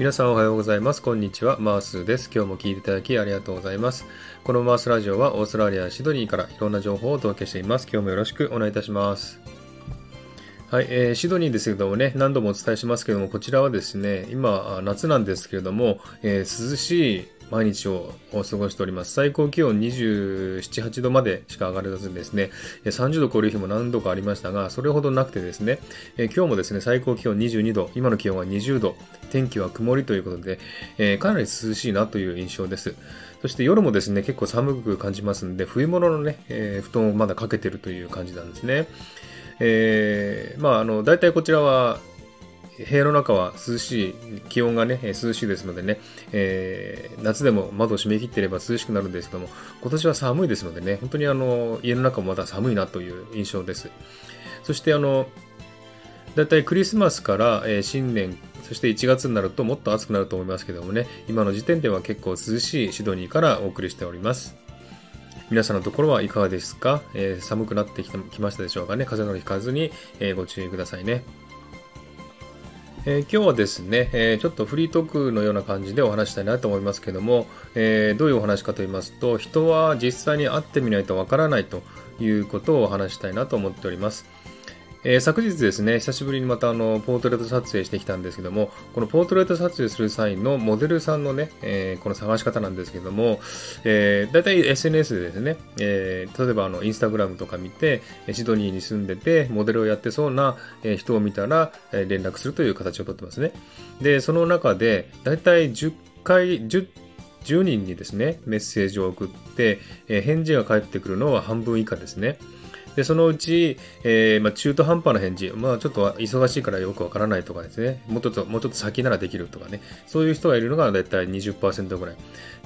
皆さんおはようございます。こんにちは。マースです。今日も聞いていただきありがとうございます。このマースラジオはオーストラリア・シドニーからいろんな情報をお届けしています。今日もよろしくお願いいたします。はい、えー、シドニーですけどもね、何度もお伝えしますけども、こちらはですね、今、夏なんですけれども、えー、涼しい毎日を過ごしております。最高気温27、8度までしか上がらずにですね、30度超える日も何度かありましたが、それほどなくてですね、え今日もですね、最高気温22度、今の気温は20度、天気は曇りということで、えかなり涼しいなという印象です。そして夜もですね、結構寒く感じますんで、冬物のね、えー、布団をまだかけてるという感じなんですね。えー、まあ、あの、大体こちらは部屋の中は涼しい、気温がね、涼しいですのでね、えー、夏でも窓を閉め切っていれば涼しくなるんですけども、今年は寒いですのでね、本当にあの、家の中もまだ寒いなという印象です。そしてあの、だいたいクリスマスから、えー、新年、そして1月になるともっと暑くなると思いますけどもね、今の時点では結構涼しいシドニーからお送りしております。皆さんのところはいかがですか、えー、寒くなってきましたでしょうかね？風邪のひかずに、えー、ご注意くださいね。えー、今日はですね、えー、ちょっとフリートークのような感じでお話したいなと思いますけども、えー、どういうお話かと言いますと、人は実際に会ってみないとわからないということをお話したいなと思っております。えー、昨日ですね、久しぶりにまたあの、ポートレート撮影してきたんですけども、このポートレート撮影する際のモデルさんのね、えー、この探し方なんですけども、えー、だいたい SNS でですね、えー、例えばあの、インスタグラムとか見て、シドニーに住んでて、モデルをやってそうな人を見たら、え連絡するという形をとってますね。で、その中で、だいたい10回、10 10人にですね、メッセージを送って、え返事が返ってくるのは半分以下ですね。で、そのうち、えー、まあ、中途半端な返事、まあ、ちょっと忙しいからよくわからないとかですね、もうちょっと、もうちょっと先ならできるとかね、そういう人がいるのがだいたい20%ぐらい。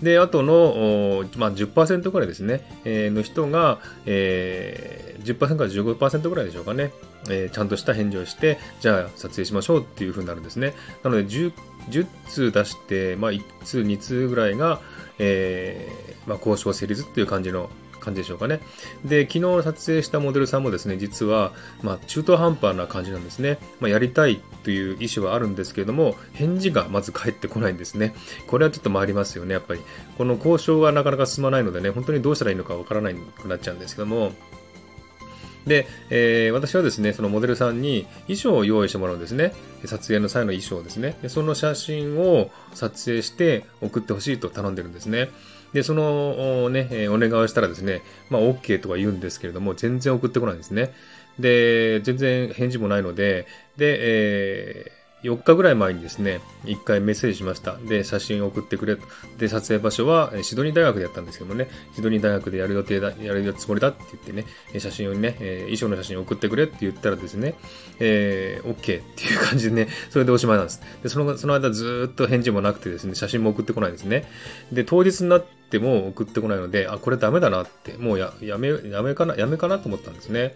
で、あとの、まあ、10%ぐらいですね、えー、の人が、えー、10%から15%ぐらいでしょうかね、えー、ちゃんとした返事をして、じゃあ撮影しましょうっていう風になるんですね。なので10、10通出して、まあ、1通、2通ぐらいが、えー、まあ、交渉成立っていう感じの感じでしょうかね。で、昨日撮影したモデルさんもですね、実は、まあ、中途半端な感じなんですね。まあ、やりたいという意思はあるんですけれども、返事がまず返ってこないんですね。これはちょっと回りますよね、やっぱり。この交渉がなかなか進まないのでね、本当にどうしたらいいのかわからなくなっちゃうんですけども、で、えー、私はですね、そのモデルさんに衣装を用意してもらうんですね。撮影の際の衣装ですね。でその写真を撮影して送ってほしいと頼んでるんですね。で、そのね、お願いをしたらですね、まあ OK とか言うんですけれども、全然送ってこないんですね。で、全然返事もないので、で、えー4日ぐらい前にですね、1回メッセージしました。で、写真を送ってくれと。で、撮影場所はシドニー大学でやったんですけどもね、シドニー大学でやる予定だ、やるつもりだって言ってね、写真をね、え衣装の写真を送ってくれって言ったらですね、えー、OK っていう感じでね、それでおしまいなんです。で、その、その間ずっと返事もなくてですね、写真も送ってこないんですね。で、当日になっても送ってこないので、あ、これダメだなって、もうや、やめ、やめかな、やめかなと思ったんですね。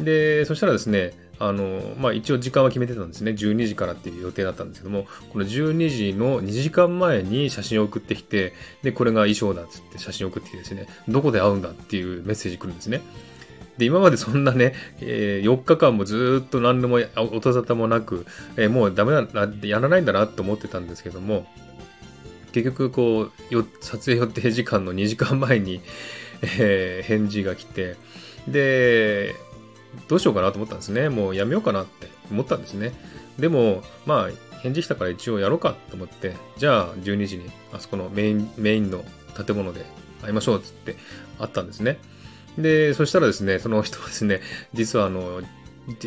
で、そしたらですね、あの、まあ、一応時間は決めてたんですね。12時からっていう予定だったんですけども、この12時の2時間前に写真を送ってきて、で、これが衣装だっつって写真を送ってきてですね、どこで会うんだっていうメッセージ来るんですね。で、今までそんなね、えー、4日間もずっと何でも音沙汰もなく、えー、もうダメだな、やらないんだなと思ってたんですけども、結局こう、撮影予定時間の2時間前に、えー、返事が来て、で、どうしようかなと思ったんですね。もうやめようかなって思ったんですね。でも、まあ、返事したから一応やろうかと思って、じゃあ12時にあそこのメイン、メインの建物で会いましょうっつって会ったんですね。で、そしたらですね、その人はですね、実はあの、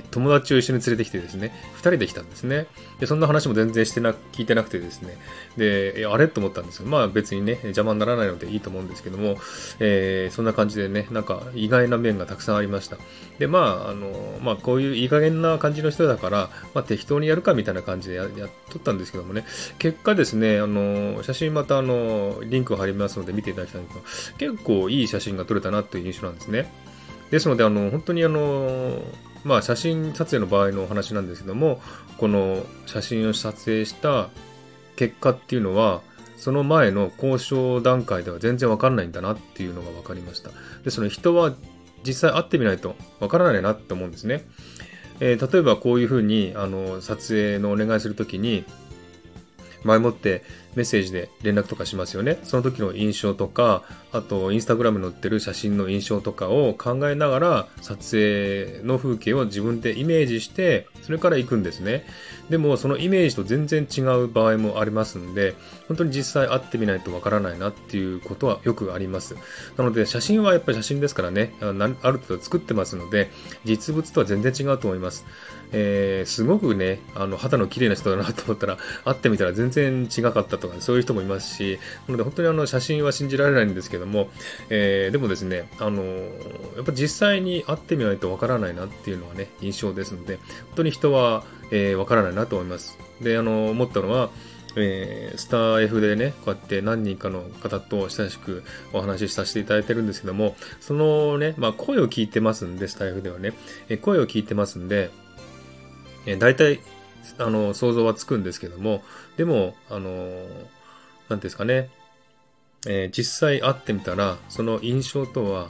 友達を一緒に連れてきてですね、二人で来たんですね。で、そんな話も全然してな、聞いてなくてですね、で、あれ？と思ったんですよ。まあ別にね、邪魔にならないのでいいと思うんですけども、えー、そんな感じでね、なんか意外な面がたくさんありました。で、まあ、あの、まあこういういい加減な感じの人だから、まあ適当にやるかみたいな感じでやっとったんですけどもね、結果ですね、あの、写真またあの、リンクを貼りますので見ていただきたいんですが、結構いい写真が撮れたなという印象なんですね。ですので、あの、本当にあの、まあ、写真撮影の場合のお話なんですけども、この写真を撮影した結果っていうのは、その前の交渉段階では全然わかんないんだなっていうのが分かりました。で、その人は実際会ってみないとわからないなって思うんですね。えー、例えばこういうふうに、あの、撮影のお願いするときに、前もってメッセージで連絡とかしますよね。その時の印象とか、あと、インスタグラムに載ってる写真の印象とかを考えながら、撮影の風景を自分でイメージして、それから行くんですね。でも、そのイメージと全然違う場合もありますんで、本当に実際会ってみないとわからないなっていうことはよくあります。なので、写真はやっぱり写真ですからね、ある程度作ってますので、実物とは全然違うと思います。えー、すごくね、あの、肌の綺麗な人だなと思ったら、会ってみたら全然違かったとか、そういう人もいますし、なので本当にあの、写真は信じられないんですけども、えー、でもですね、あの、やっぱ実際に会ってみないとわからないなっていうのはね、印象ですので、本当に人は、えー、わからないなと思います。で、あの、思ったのは、えー、スター F でね、こうやって何人かの方と親しくお話しさせていただいてるんですけども、そのね、まあ声を聞いてますんで、スター F ではね、えー、声を聞いてますんで、えー、大体、あの、想像はつくんですけども、でも、あの、なんですかね、えー、実際会ってみたら、その印象とは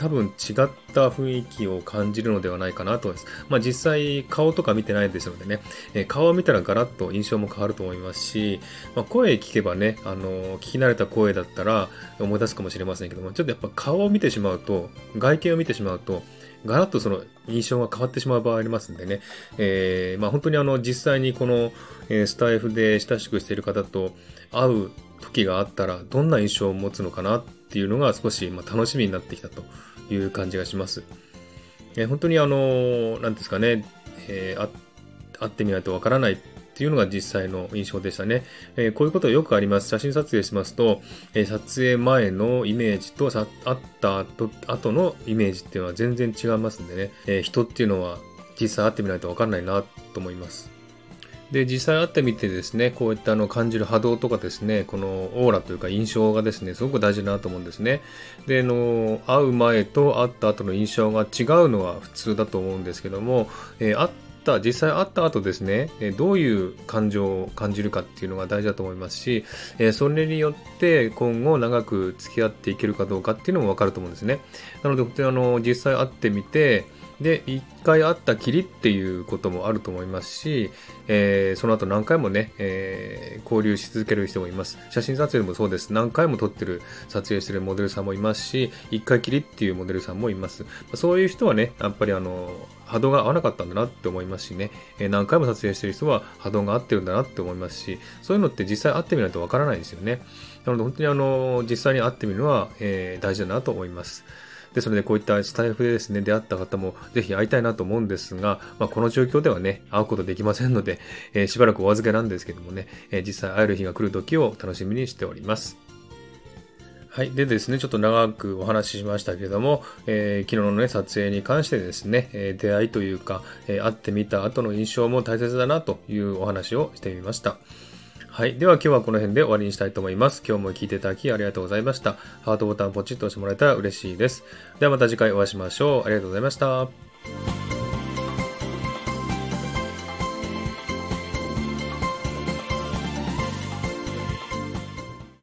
多分違った雰囲気を感じるのではないかなと思います。まあ実際顔とか見てないですのでね、えー、顔を見たらガラッと印象も変わると思いますし、まあ、声聞けばね、あのー、聞き慣れた声だったら思い出すかもしれませんけども、ちょっとやっぱ顔を見てしまうと、外見を見てしまうと、ガラッとその印象が変わってしまう場合ありますんでね、えー、まあ本当にあの実際にこの、えスタイフで親しくしている方と会う時があったらどんな印象を持つのかなっていうのが少しま楽しみになってきたという感じがします。えー、本当にあの、なんですかね、えー、会ってみないとわからないっていうのが実際の印象でしたね。えー、こういうことよくあります。写真撮影しますと、えー、撮影前のイメージとさ会った後後のイメージっていうのは全然違いますんでね、えー、人っていうのは実際会ってみないとわかんないなと思います。で、実際会ってみてですね、こういったあの感じる波動とかですね、このオーラというか印象がですね、すごく大事だなと思うんですね。で、あの、会う前と会った後の印象が違うのは普通だと思うんですけども、えー、会った実際会った後ですね、えどういう感情を感じるかっていうのが大事だと思いますし、えそれによって今後長く付き合っていけるかどうかっていうのも分かると思うんですね。なので、本当にあの、実際会ってみて、で、一回会ったきりっていうこともあると思いますし、えー、その後何回もね、えー、交流し続ける人もいます。写真撮影もそうです。何回も撮ってる、撮影してるモデルさんもいますし、一回きりっていうモデルさんもいます。そういう人はね、やっぱりあの、波動が合わなかったんだなって思いますしね、えー、何回も撮影してる人は波動が合ってるんだなって思いますし、そういうのって実際会ってみないとわからないですよね。なので本当にあの、実際に会ってみるのは、えー、大事だなと思います。ですので、こういったスタイフでですね、出会った方もぜひ会いたいなと思うんですが、まあ、この状況ではね、会うことできませんので、えー、しばらくお預けなんですけどもね、えー、実際会える日が来る時を楽しみにしております。はい。でですね、ちょっと長くお話ししましたけども、えー、昨日のね、撮影に関してですね、えー、出会いというか、えー、会ってみた後の印象も大切だなというお話をしてみました。はい。では今日はこの辺で終わりにしたいと思います。今日も聞いていただきありがとうございました。ハートボタンポチッと押してもらえたら嬉しいです。ではまた次回お会いしましょう。ありがとうございました。